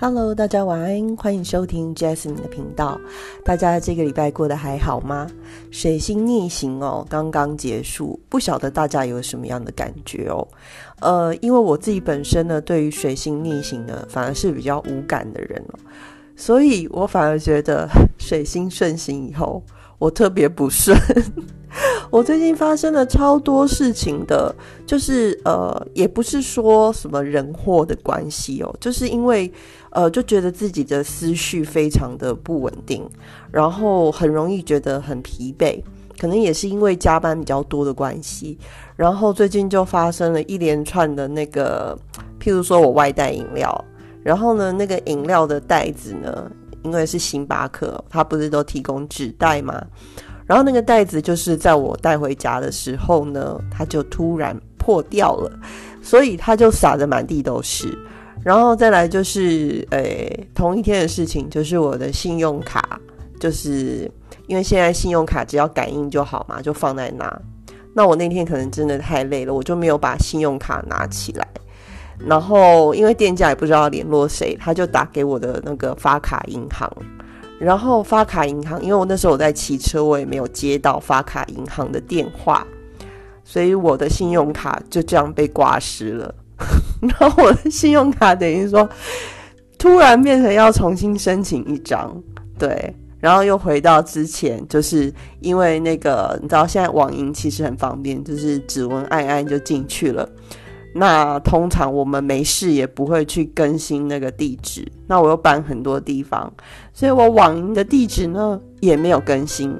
Hello，大家晚安，欢迎收听 Jasmine 的频道。大家这个礼拜过得还好吗？水星逆行哦，刚刚结束，不晓得大家有什么样的感觉哦？呃，因为我自己本身呢，对于水星逆行呢，反而是比较无感的人哦，所以我反而觉得 水星顺行以后，我特别不顺。我最近发生了超多事情的，就是呃，也不是说什么人祸的关系哦，就是因为呃，就觉得自己的思绪非常的不稳定，然后很容易觉得很疲惫，可能也是因为加班比较多的关系，然后最近就发生了一连串的那个，譬如说我外带饮料，然后呢，那个饮料的袋子呢，因为是星巴克，它不是都提供纸袋吗？然后那个袋子就是在我带回家的时候呢，它就突然破掉了，所以它就洒的满地都是。然后再来就是，诶，同一天的事情，就是我的信用卡，就是因为现在信用卡只要感应就好嘛，就放在那。那我那天可能真的太累了，我就没有把信用卡拿起来。然后因为店家也不知道联络谁，他就打给我的那个发卡银行。然后发卡银行，因为我那时候我在骑车，我也没有接到发卡银行的电话，所以我的信用卡就这样被挂失了。然后我的信用卡等于说，突然变成要重新申请一张，对，然后又回到之前，就是因为那个你知道现在网银其实很方便，就是指纹按按就进去了。那通常我们没事也不会去更新那个地址。那我又搬很多地方，所以我网银的地址呢也没有更新。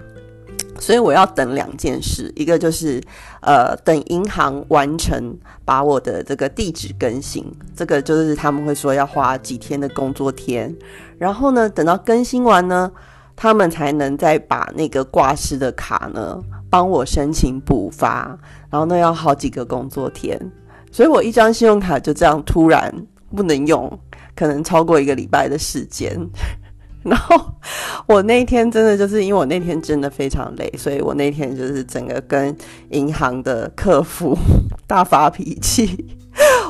所以我要等两件事，一个就是呃等银行完成把我的这个地址更新，这个就是他们会说要花几天的工作天。然后呢，等到更新完呢，他们才能再把那个挂失的卡呢帮我申请补发。然后那要好几个工作天。所以我一张信用卡就这样突然不能用，可能超过一个礼拜的时间。然后我那天真的就是因为我那天真的非常累，所以我那天就是整个跟银行的客服大发脾气。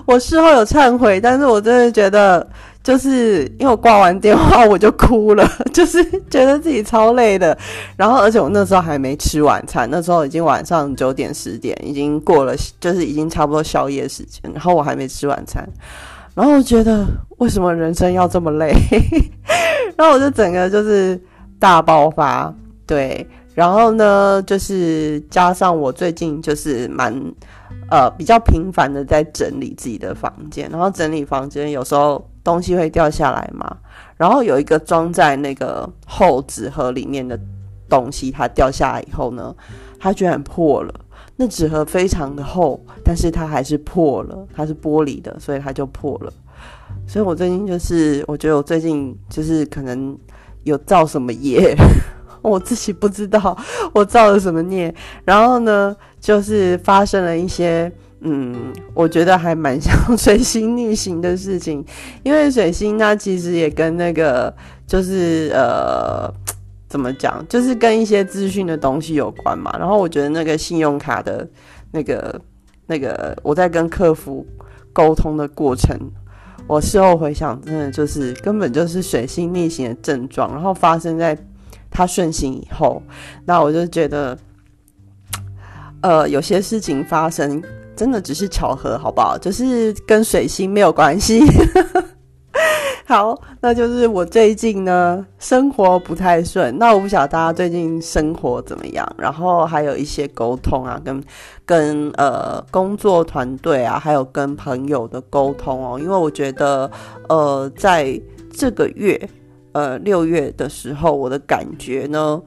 我事后有忏悔，但是我真的觉得。就是因为我挂完电话我就哭了，就是觉得自己超累的，然后而且我那时候还没吃晚餐，那时候已经晚上九点十点，已经过了，就是已经差不多宵夜时间，然后我还没吃晚餐，然后我觉得为什么人生要这么累，然后我就整个就是大爆发，对，然后呢，就是加上我最近就是蛮呃比较频繁的在整理自己的房间，然后整理房间有时候。东西会掉下来嘛？然后有一个装在那个厚纸盒里面的东西，它掉下来以后呢，它居然破了。那纸盒非常的厚，但是它还是破了。它是玻璃的，所以它就破了。所以我最近就是，我觉得我最近就是可能有造什么业，我自己不知道我造了什么孽。然后呢，就是发生了一些。嗯，我觉得还蛮像 水星逆行的事情，因为水星它其实也跟那个就是呃，怎么讲，就是跟一些资讯的东西有关嘛。然后我觉得那个信用卡的那个那个，我在跟客服沟通的过程，我事后回想，真的就是根本就是水星逆行的症状，然后发生在他顺行以后，那我就觉得，呃，有些事情发生。真的只是巧合，好不好？就是跟水星没有关系。好，那就是我最近呢，生活不太顺。那我不晓得大家最近生活怎么样，然后还有一些沟通啊，跟跟呃工作团队啊，还有跟朋友的沟通哦。因为我觉得，呃，在这个月，呃六月的时候，我的感觉呢，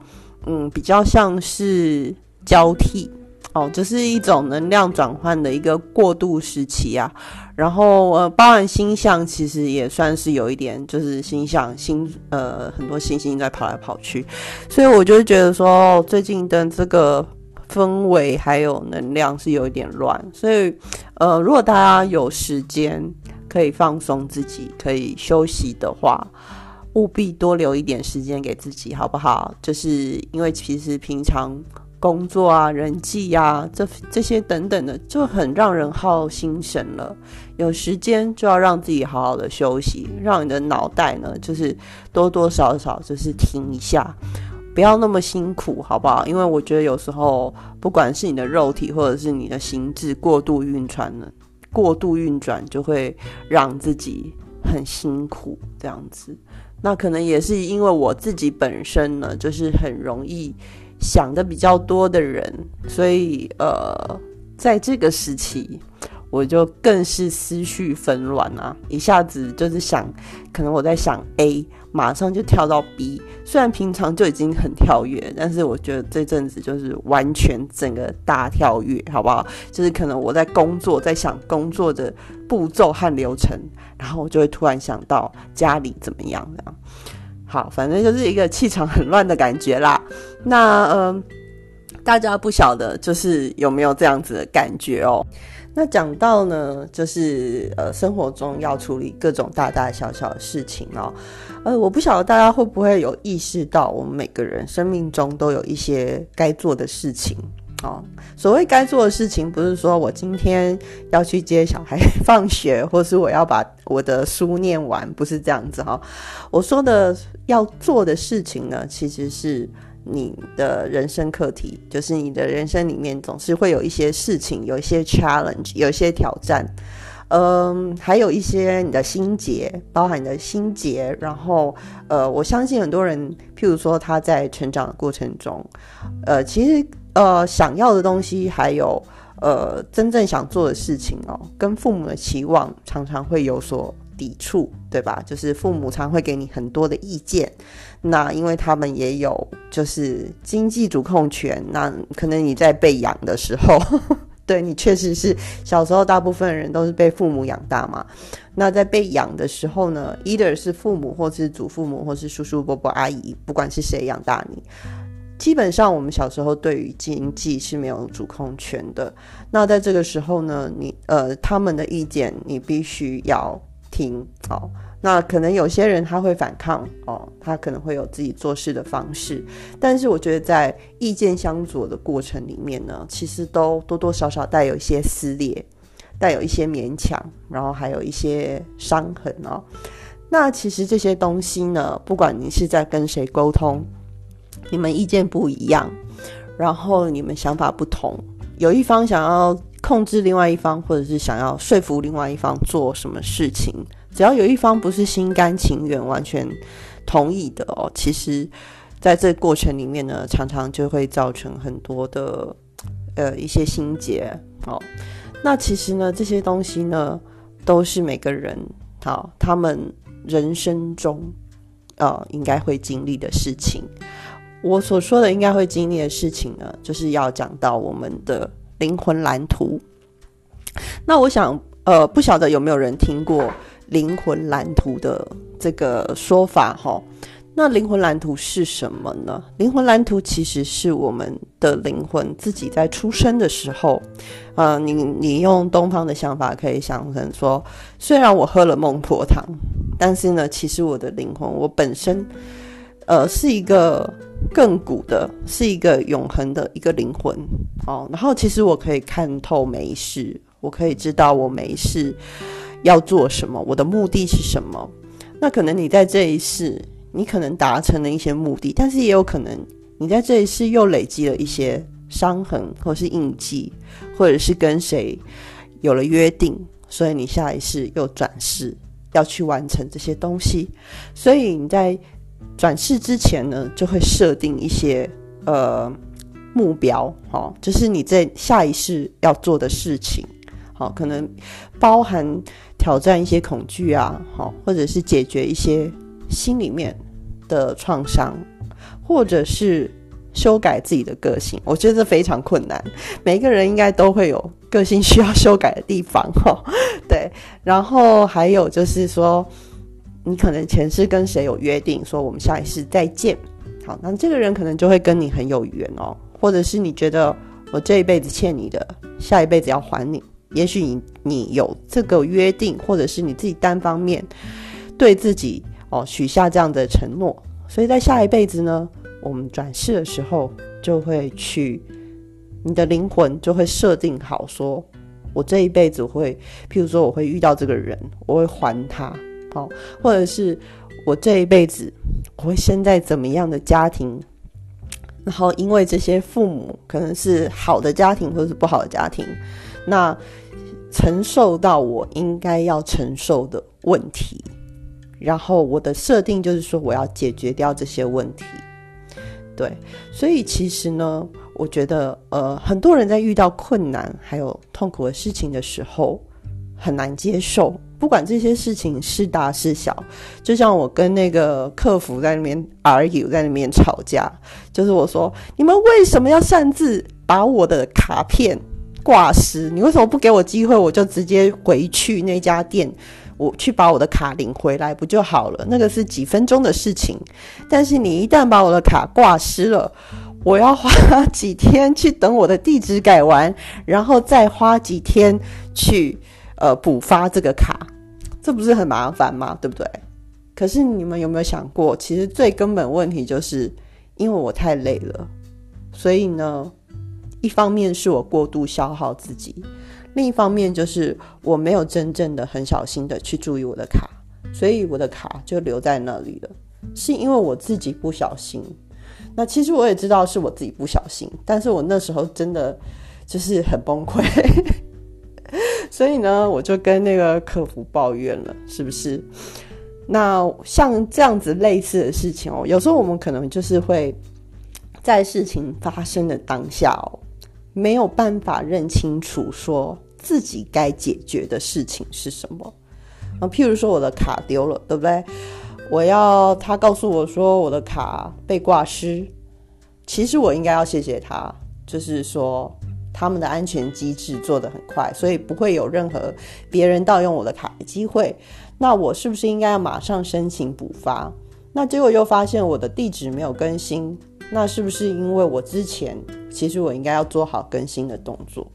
嗯，比较像是交替。哦，这是一种能量转换的一个过渡时期啊，然后呃，包含星象其实也算是有一点，就是星象星呃很多星星在跑来跑去，所以我就觉得说最近的这个氛围还有能量是有一点乱，所以呃，如果大家有时间可以放松自己，可以休息的话，务必多留一点时间给自己，好不好？就是因为其实平常。工作啊、人际啊，这这些等等的，就很让人耗心神了。有时间就要让自己好好的休息，让你的脑袋呢，就是多多少少就是停一下，不要那么辛苦，好不好？因为我觉得有时候，不管是你的肉体或者是你的心智过度运转呢，过度运转就会让自己很辛苦，这样子。那可能也是因为我自己本身呢，就是很容易想的比较多的人，所以呃，在这个时期。我就更是思绪纷乱啊，一下子就是想，可能我在想 A，马上就跳到 B。虽然平常就已经很跳跃，但是我觉得这阵子就是完全整个大跳跃，好不好？就是可能我在工作，在想工作的步骤和流程，然后我就会突然想到家里怎么样这样。好，反正就是一个气场很乱的感觉啦。那嗯，大家不晓得就是有没有这样子的感觉哦？那讲到呢，就是呃，生活中要处理各种大大小小的事情哦，呃，我不晓得大家会不会有意识到，我们每个人生命中都有一些该做的事情哦。所谓该做的事情，不是说我今天要去接小孩放学，或是我要把我的书念完，不是这样子哈。我说的要做的事情呢，其实是。你的人生课题，就是你的人生里面总是会有一些事情，有一些 challenge，有一些挑战，嗯，还有一些你的心结，包含你的心结。然后，呃，我相信很多人，譬如说他在成长的过程中，呃，其实呃想要的东西，还有呃真正想做的事情哦，跟父母的期望常常会有所。抵触，对吧？就是父母常会给你很多的意见，那因为他们也有就是经济主控权，那可能你在被养的时候，对你确实是小时候大部分人都是被父母养大嘛。那在被养的时候呢，either 是父母，或是祖父母，或是叔叔伯伯阿姨，不管是谁养大你，基本上我们小时候对于经济是没有主控权的。那在这个时候呢，你呃他们的意见你必须要。听哦，那可能有些人他会反抗哦，他可能会有自己做事的方式，但是我觉得在意见相左的过程里面呢，其实都多多少少带有一些撕裂，带有一些勉强，然后还有一些伤痕哦。那其实这些东西呢，不管你是在跟谁沟通，你们意见不一样，然后你们想法不同，有一方想要。控制另外一方，或者是想要说服另外一方做什么事情，只要有一方不是心甘情愿、完全同意的哦，其实在这过程里面呢，常常就会造成很多的呃一些心结哦。那其实呢，这些东西呢，都是每个人好他们人生中呃应该会经历的事情。我所说的应该会经历的事情呢，就是要讲到我们的。灵魂蓝图，那我想，呃，不晓得有没有人听过灵魂蓝图的这个说法哈？那灵魂蓝图是什么呢？灵魂蓝图其实是我们的灵魂自己在出生的时候，呃，你你用东方的想法可以想成说，虽然我喝了孟婆汤，但是呢，其实我的灵魂，我本身，呃，是一个。亘古的是一个永恒的一个灵魂哦，然后其实我可以看透每一世，我可以知道我每一世要做什么，我的目的是什么。那可能你在这一世，你可能达成了一些目的，但是也有可能你在这一世又累积了一些伤痕，或是印记，或者是跟谁有了约定，所以你下一世又转世要去完成这些东西，所以你在。转世之前呢，就会设定一些呃目标，哈，就是你在下一世要做的事情，好，可能包含挑战一些恐惧啊，好，或者是解决一些心里面的创伤，或者是修改自己的个性。我觉得非常困难，每个人应该都会有个性需要修改的地方，哈，对。然后还有就是说。你可能前世跟谁有约定，说我们下一世再见。好，那这个人可能就会跟你很有缘哦，或者是你觉得我这一辈子欠你的，下一辈子要还你。也许你你有这个约定，或者是你自己单方面对自己哦许下这样的承诺，所以在下一辈子呢，我们转世的时候就会去，你的灵魂就会设定好，说我这一辈子会，譬如说我会遇到这个人，我会还他，哦，或者是我这一辈子我会生在怎么样的家庭，然后因为这些父母可能是好的家庭或者是不好的家庭，那承受到我应该要承受的问题。然后我的设定就是说，我要解决掉这些问题，对，所以其实呢，我觉得，呃，很多人在遇到困难还有痛苦的事情的时候，很难接受，不管这些事情是大是小，就像我跟那个客服在那边 argue，在那边吵架，就是我说，你们为什么要擅自把我的卡片挂失？你为什么不给我机会，我就直接回去那家店？我去把我的卡领回来不就好了？那个是几分钟的事情。但是你一旦把我的卡挂失了，我要花几天去等我的地址改完，然后再花几天去呃补发这个卡，这不是很麻烦吗？对不对？可是你们有没有想过，其实最根本问题就是因为我太累了，所以呢，一方面是我过度消耗自己。另一方面就是我没有真正的很小心的去注意我的卡，所以我的卡就留在那里了。是因为我自己不小心。那其实我也知道是我自己不小心，但是我那时候真的就是很崩溃，所以呢，我就跟那个客服抱怨了，是不是？那像这样子类似的事情哦，有时候我们可能就是会在事情发生的当下哦。没有办法认清楚，说自己该解决的事情是什么啊？譬如说我的卡丢了，对不对？我要他告诉我说我的卡被挂失，其实我应该要谢谢他，就是说他们的安全机制做得很快，所以不会有任何别人盗用我的卡的机会。那我是不是应该要马上申请补发？那结果又发现我的地址没有更新。那是不是因为我之前其实我应该要做好更新的动作，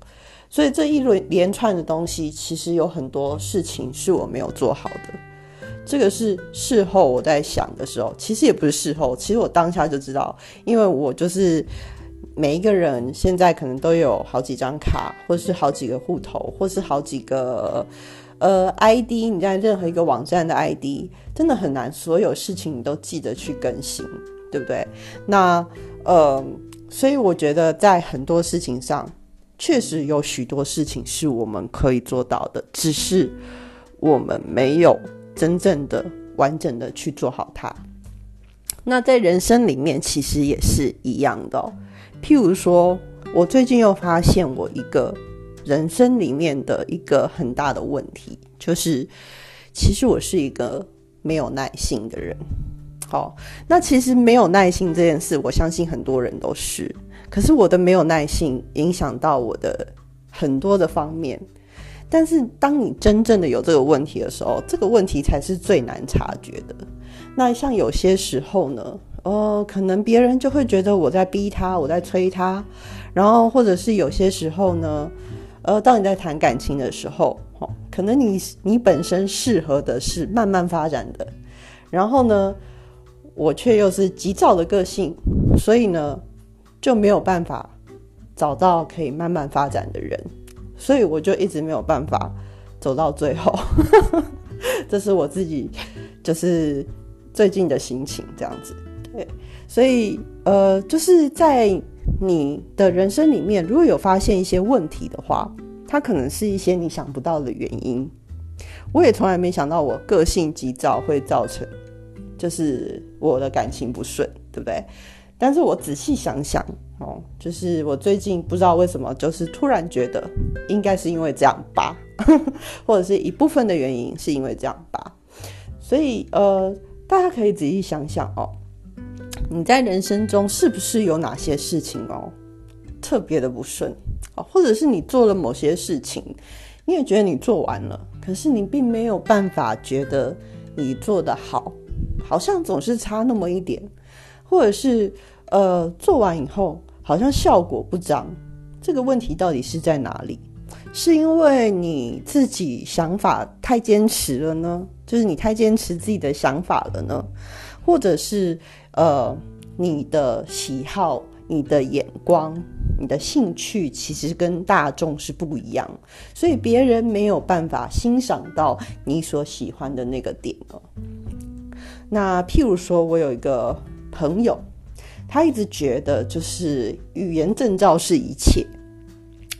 所以这一轮连串的东西，其实有很多事情是我没有做好的。这个是事后我在想的时候，其实也不是事后，其实我当下就知道，因为我就是每一个人现在可能都有好几张卡，或是好几个户头，或是好几个呃 ID，你在任何一个网站的 ID，真的很难，所有事情你都记得去更新。对不对？那呃，所以我觉得在很多事情上，确实有许多事情是我们可以做到的，只是我们没有真正的完整的去做好它。那在人生里面，其实也是一样的。譬如说，我最近又发现我一个人生里面的一个很大的问题，就是其实我是一个没有耐心的人。好，那其实没有耐性这件事，我相信很多人都是。可是我的没有耐性影响到我的很多的方面。但是当你真正的有这个问题的时候，这个问题才是最难察觉的。那像有些时候呢，哦，可能别人就会觉得我在逼他，我在催他。然后或者是有些时候呢，呃，当你在谈感情的时候，哦，可能你你本身适合的是慢慢发展的，然后呢？我却又是急躁的个性，所以呢就没有办法找到可以慢慢发展的人，所以我就一直没有办法走到最后。这是我自己就是最近的心情这样子。对，所以呃，就是在你的人生里面，如果有发现一些问题的话，它可能是一些你想不到的原因。我也从来没想到我个性急躁会造成。就是我的感情不顺，对不对？但是我仔细想想，哦，就是我最近不知道为什么，就是突然觉得应该是因为这样吧，或者是一部分的原因是因为这样吧。所以呃，大家可以仔细想想哦，你在人生中是不是有哪些事情哦特别的不顺啊？或者是你做了某些事情，你也觉得你做完了，可是你并没有办法觉得你做的好。好像总是差那么一点，或者是呃做完以后好像效果不彰，这个问题到底是在哪里？是因为你自己想法太坚持了呢？就是你太坚持自己的想法了呢？或者是呃你的喜好、你的眼光、你的兴趣，其实跟大众是不一样，所以别人没有办法欣赏到你所喜欢的那个点哦。那譬如说，我有一个朋友，他一直觉得就是语言证照是一切。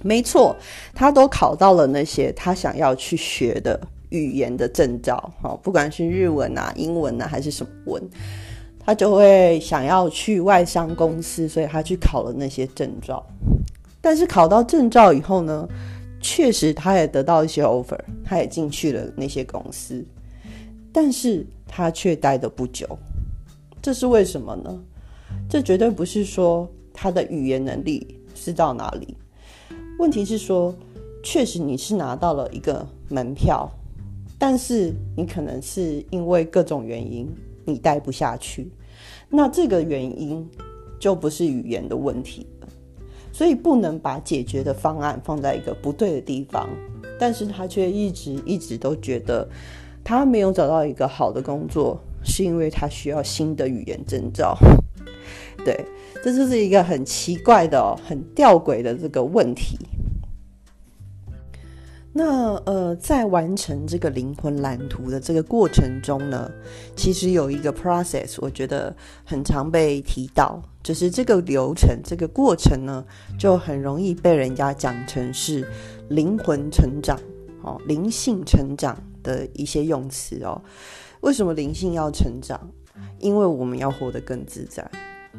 没错，他都考到了那些他想要去学的语言的证照，哈，不管是日文啊、英文啊，还是什么文，他就会想要去外商公司，所以他去考了那些证照。但是考到证照以后呢，确实他也得到一些 offer，他也进去了那些公司，但是他却待的不久。这是为什么呢？这绝对不是说他的语言能力是到哪里。问题是说，确实你是拿到了一个门票，但是你可能是因为各种原因你待不下去，那这个原因就不是语言的问题了，所以不能把解决的方案放在一个不对的地方，但是他却一直一直都觉得他没有找到一个好的工作，是因为他需要新的语言证照，对。这就是一个很奇怪的、很吊诡的这个问题。那呃，在完成这个灵魂蓝图的这个过程中呢，其实有一个 process，我觉得很常被提到，就是这个流程、这个过程呢，就很容易被人家讲成是灵魂成长、哦灵性成长的一些用词哦。为什么灵性要成长？因为我们要活得更自在。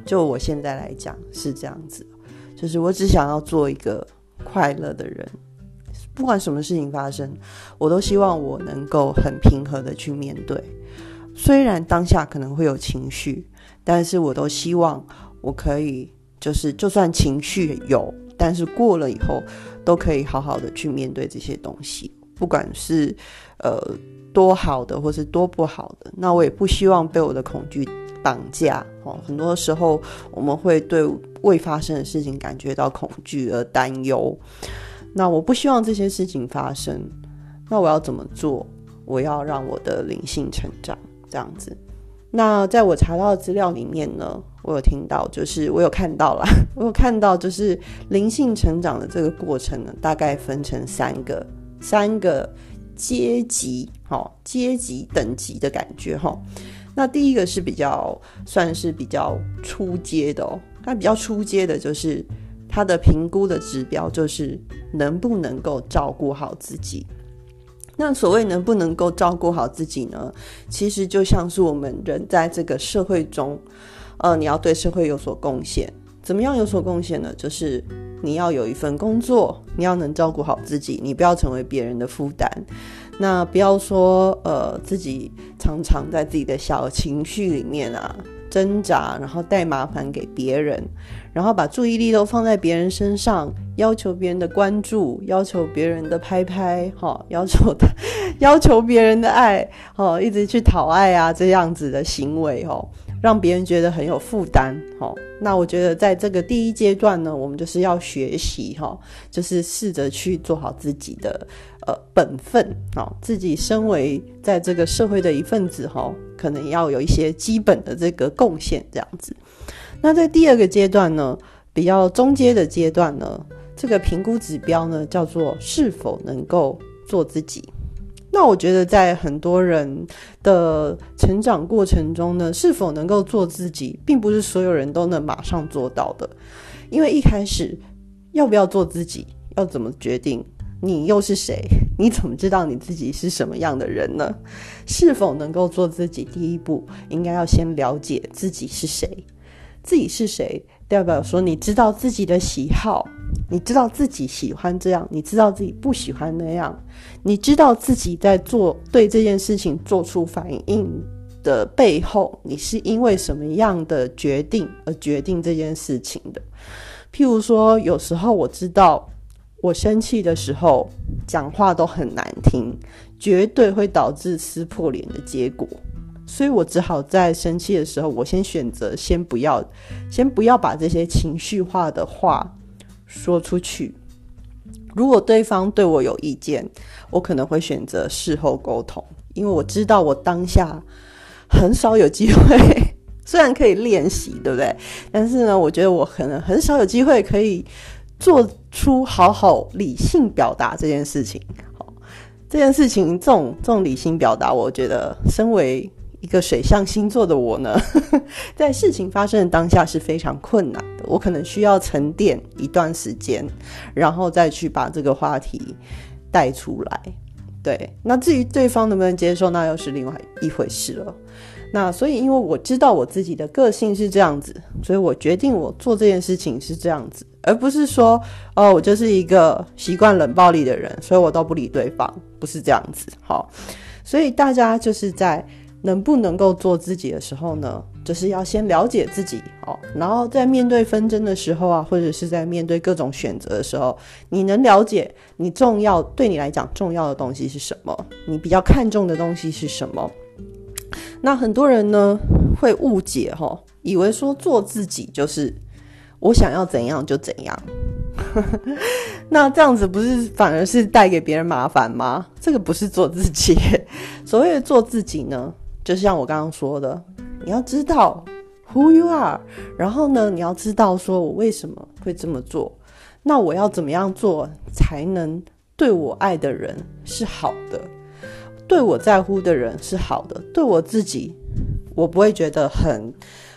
就我现在来讲是这样子，就是我只想要做一个快乐的人，不管什么事情发生，我都希望我能够很平和的去面对。虽然当下可能会有情绪，但是我都希望我可以，就是就算情绪有，但是过了以后都可以好好的去面对这些东西，不管是呃多好的或是多不好的，那我也不希望被我的恐惧。绑架哦，很多时候我们会对未发生的事情感觉到恐惧而担忧。那我不希望这些事情发生，那我要怎么做？我要让我的灵性成长，这样子。那在我查到的资料里面呢，我有听到，就是我有看到了，我有看到，就是灵性成长的这个过程呢，大概分成三个三个阶级，哈，阶级等级的感觉，哈。那第一个是比较算是比较初阶的哦，那比较初阶的就是他的评估的指标就是能不能够照顾好自己。那所谓能不能够照顾好自己呢？其实就像是我们人在这个社会中，呃，你要对社会有所贡献。怎么样有所贡献呢？就是你要有一份工作，你要能照顾好自己，你不要成为别人的负担。那不要说呃，自己常常在自己的小情绪里面啊挣扎，然后带麻烦给别人，然后把注意力都放在别人身上，要求别人的关注，要求别人的拍拍，哈，要求的要求别人的爱，哦，一直去讨爱啊，这样子的行为，哦。让别人觉得很有负担，哈。那我觉得在这个第一阶段呢，我们就是要学习，哈，就是试着去做好自己的呃本分，自己身为在这个社会的一份子，哈，可能要有一些基本的这个贡献，这样子。那在第二个阶段呢，比较中阶的阶段呢，这个评估指标呢，叫做是否能够做自己。那我觉得，在很多人的成长过程中呢，是否能够做自己，并不是所有人都能马上做到的。因为一开始要不要做自己，要怎么决定？你又是谁？你怎么知道你自己是什么样的人呢？是否能够做自己？第一步应该要先了解自己是谁。自己是谁，代表说你知道自己的喜好。你知道自己喜欢这样，你知道自己不喜欢那样，你知道自己在做对这件事情做出反应的背后，你是因为什么样的决定而决定这件事情的？譬如说，有时候我知道我生气的时候讲话都很难听，绝对会导致撕破脸的结果，所以我只好在生气的时候，我先选择先不要，先不要把这些情绪化的话。说出去，如果对方对我有意见，我可能会选择事后沟通，因为我知道我当下很少有机会 虽然可以练习，对不对？但是呢，我觉得我可能很少有机会可以做出好好理性表达这件事情。好，这件事情，这种这种理性表达，我觉得身为一个水象星座的我呢，在事情发生的当下是非常困难的。我可能需要沉淀一段时间，然后再去把这个话题带出来。对，那至于对方能不能接受，那又是另外一回事了。那所以，因为我知道我自己的个性是这样子，所以我决定我做这件事情是这样子，而不是说，哦，我就是一个习惯冷暴力的人，所以我都不理对方，不是这样子。好，所以大家就是在能不能够做自己的时候呢，就是要先了解自己，哦，然后在面对纷争的时候啊，或者是在面对各种选择的时候，你能了解你重要对你来讲重要的东西是什么，你比较看重的东西是什么。那很多人呢会误解哈，以为说做自己就是我想要怎样就怎样，那这样子不是反而是带给别人麻烦吗？这个不是做自己。所谓的做自己呢，就像我刚刚说的，你要知道 who you are，然后呢，你要知道说我为什么会这么做，那我要怎么样做才能对我爱的人是好的。对我在乎的人是好的，对我自己，我不会觉得很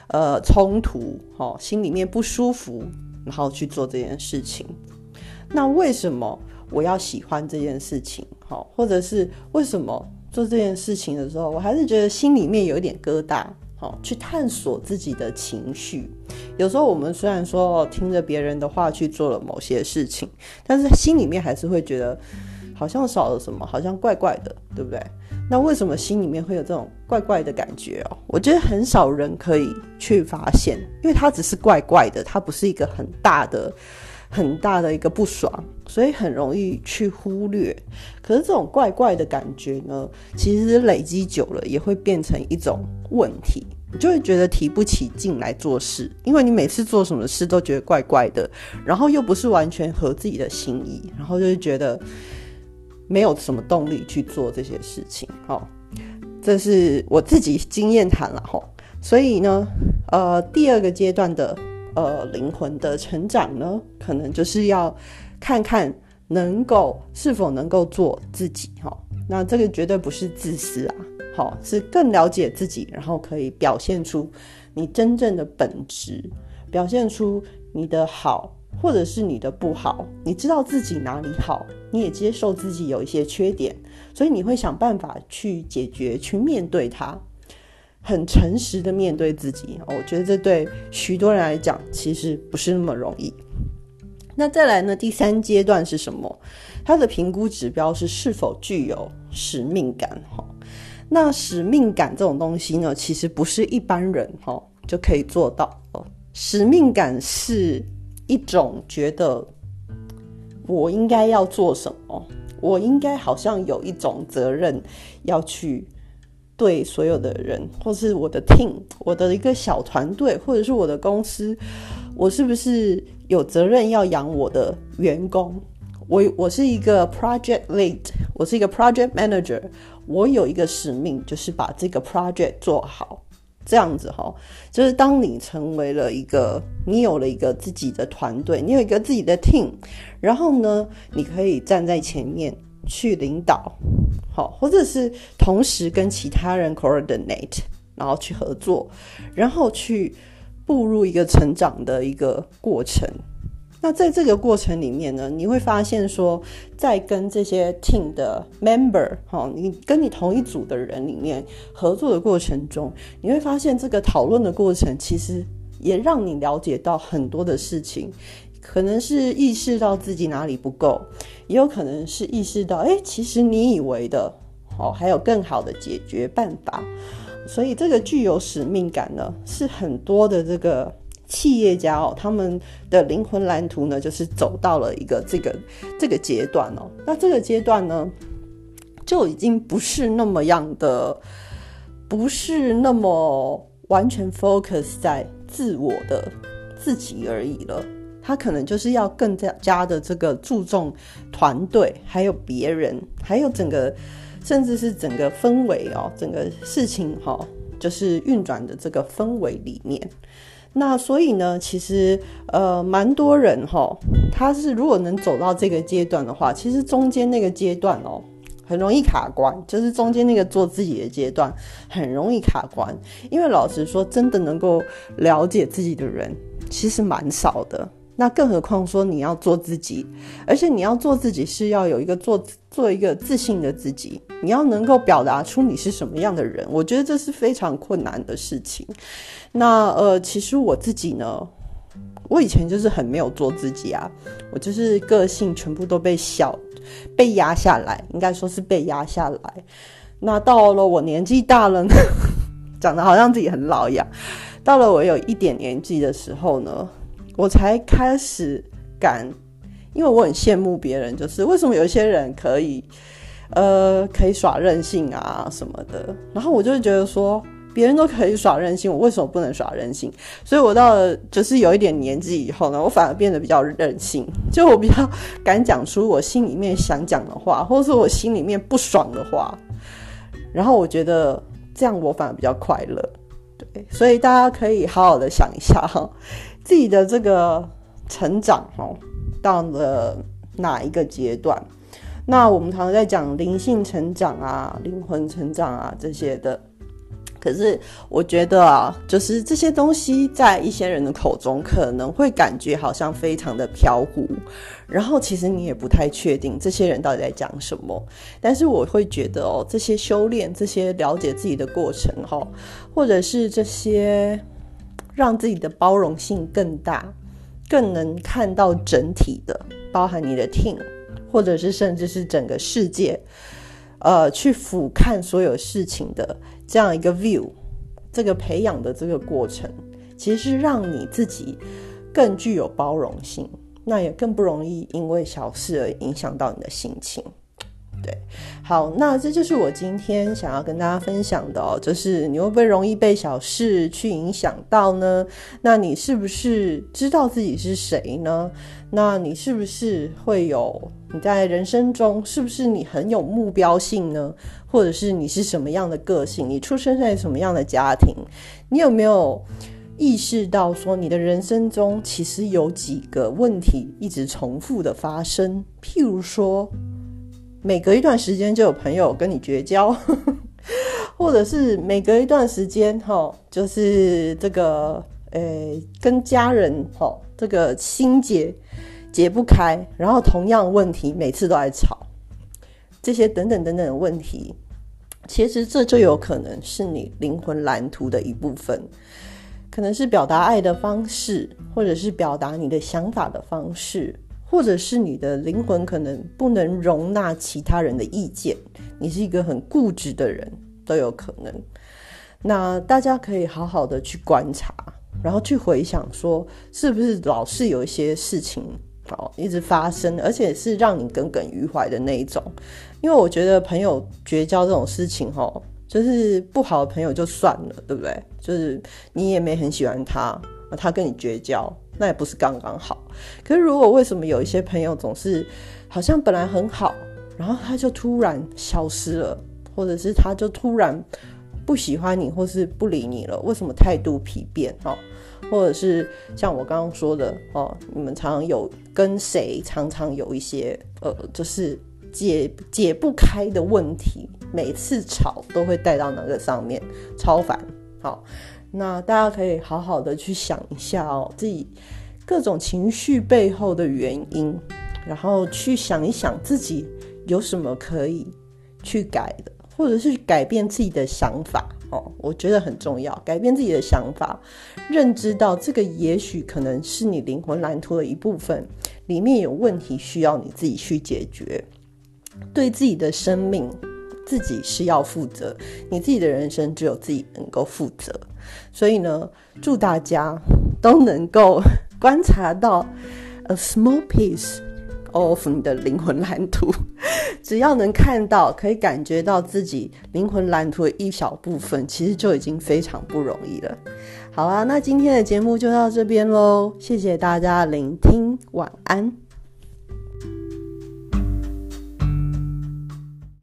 呃冲突，哈，心里面不舒服，然后去做这件事情。那为什么我要喜欢这件事情？好，或者是为什么做这件事情的时候，我还是觉得心里面有一点疙瘩？好，去探索自己的情绪。有时候我们虽然说听着别人的话去做了某些事情，但是心里面还是会觉得。好像少了什么，好像怪怪的，对不对？那为什么心里面会有这种怪怪的感觉哦？我觉得很少人可以去发现，因为它只是怪怪的，它不是一个很大的、很大的一个不爽，所以很容易去忽略。可是这种怪怪的感觉呢，其实累积久了也会变成一种问题，你就会觉得提不起劲来做事，因为你每次做什么事都觉得怪怪的，然后又不是完全合自己的心意，然后就会觉得。没有什么动力去做这些事情，好，这是我自己经验谈了哈。所以呢，呃，第二个阶段的呃灵魂的成长呢，可能就是要看看能够是否能够做自己哈。那这个绝对不是自私啊，好，是更了解自己，然后可以表现出你真正的本质，表现出你的好。或者是你的不好，你知道自己哪里好，你也接受自己有一些缺点，所以你会想办法去解决、去面对它，很诚实的面对自己。我觉得这对许多人来讲其实不是那么容易。那再来呢？第三阶段是什么？它的评估指标是是否具有使命感。哈，那使命感这种东西呢，其实不是一般人哈就可以做到。使命感是。一种觉得我应该要做什么，我应该好像有一种责任要去对所有的人，或是我的 team，我的一个小团队，或者是我的公司，我是不是有责任要养我的员工？我我是一个 project lead，我是一个 project manager，我有一个使命，就是把这个 project 做好。这样子哈，就是当你成为了一个，你有了一个自己的团队，你有一个自己的 team，然后呢，你可以站在前面去领导，好，或者是同时跟其他人 coordinate，然后去合作，然后去步入一个成长的一个过程。那在这个过程里面呢，你会发现说，在跟这些 team 的 member 哈，你跟你同一组的人里面合作的过程中，你会发现这个讨论的过程其实也让你了解到很多的事情，可能是意识到自己哪里不够，也有可能是意识到，哎，其实你以为的，哦，还有更好的解决办法。所以这个具有使命感呢，是很多的这个。企业家哦，他们的灵魂蓝图呢，就是走到了一个这个这个阶段哦。那这个阶段呢，就已经不是那么样的，不是那么完全 focus 在自我的自己而已了。他可能就是要更加加的这个注重团队，还有别人，还有整个，甚至是整个氛围哦，整个事情哈。就是运转的这个氛围里面。那所以呢，其实呃，蛮多人哈，他是如果能走到这个阶段的话，其实中间那个阶段哦，很容易卡关，就是中间那个做自己的阶段很容易卡关，因为老实说，真的能够了解自己的人其实蛮少的。那更何况说你要做自己，而且你要做自己是要有一个做做一个自信的自己，你要能够表达出你是什么样的人，我觉得这是非常困难的事情。那呃，其实我自己呢，我以前就是很没有做自己啊，我就是个性全部都被小被压下来，应该说是被压下来。那到了我年纪大了呢，长得好像自己很老一样，到了我有一点年纪的时候呢。我才开始敢，因为我很羡慕别人，就是为什么有一些人可以，呃，可以耍任性啊什么的。然后我就觉得说，别人都可以耍任性，我为什么不能耍任性？所以我到了就是有一点年纪以后呢，我反而变得比较任性，就我比较 敢讲出我心里面想讲的话，或者是我心里面不爽的话。然后我觉得这样我反而比较快乐，对，所以大家可以好好的想一下哈。自己的这个成长哦，到了哪一个阶段？那我们常常在讲灵性成长啊、灵魂成长啊这些的。可是我觉得啊，就是这些东西在一些人的口中可能会感觉好像非常的飘忽，然后其实你也不太确定这些人到底在讲什么。但是我会觉得哦，这些修炼、这些了解自己的过程哈，或者是这些。让自己的包容性更大，更能看到整体的，包含你的 team，或者是甚至是整个世界，呃，去俯瞰所有事情的这样一个 view，这个培养的这个过程，其实是让你自己更具有包容性，那也更不容易因为小事而影响到你的心情。对，好，那这就是我今天想要跟大家分享的哦，就是你会不会容易被小事去影响到呢？那你是不是知道自己是谁呢？那你是不是会有你在人生中是不是你很有目标性呢？或者是你是什么样的个性？你出生在什么样的家庭？你有没有意识到说你的人生中其实有几个问题一直重复的发生？譬如说。每隔一段时间就有朋友跟你绝交，或者是每隔一段时间哈，就是这个呃跟家人哈这个心结解不开，然后同样问题每次都在吵，这些等等等等的问题，其实这就有可能是你灵魂蓝图的一部分，可能是表达爱的方式，或者是表达你的想法的方式。或者是你的灵魂可能不能容纳其他人的意见，你是一个很固执的人，都有可能。那大家可以好好的去观察，然后去回想，说是不是老是有一些事情哦一直发生，而且是让你耿耿于怀的那一种。因为我觉得朋友绝交这种事情，哈，就是不好的朋友就算了，对不对？就是你也没很喜欢他，他跟你绝交。那也不是刚刚好，可是如果为什么有一些朋友总是好像本来很好，然后他就突然消失了，或者是他就突然不喜欢你，或是不理你了？为什么态度疲变哦？或者是像我刚刚说的哦，你们常常有跟谁常常有一些呃，就是解解不开的问题，每次吵都会带到那个上面，超烦，好。那大家可以好好的去想一下哦，自己各种情绪背后的原因，然后去想一想自己有什么可以去改的，或者是改变自己的想法哦，我觉得很重要。改变自己的想法，认知到这个也许可能是你灵魂蓝图的一部分，里面有问题需要你自己去解决，对自己的生命。自己是要负责，你自己的人生只有自己能够负责。所以呢，祝大家都能够观察到 a small piece of 你的灵魂蓝图。只要能看到，可以感觉到自己灵魂蓝图的一小部分，其实就已经非常不容易了。好啦，那今天的节目就到这边喽，谢谢大家聆听，晚安。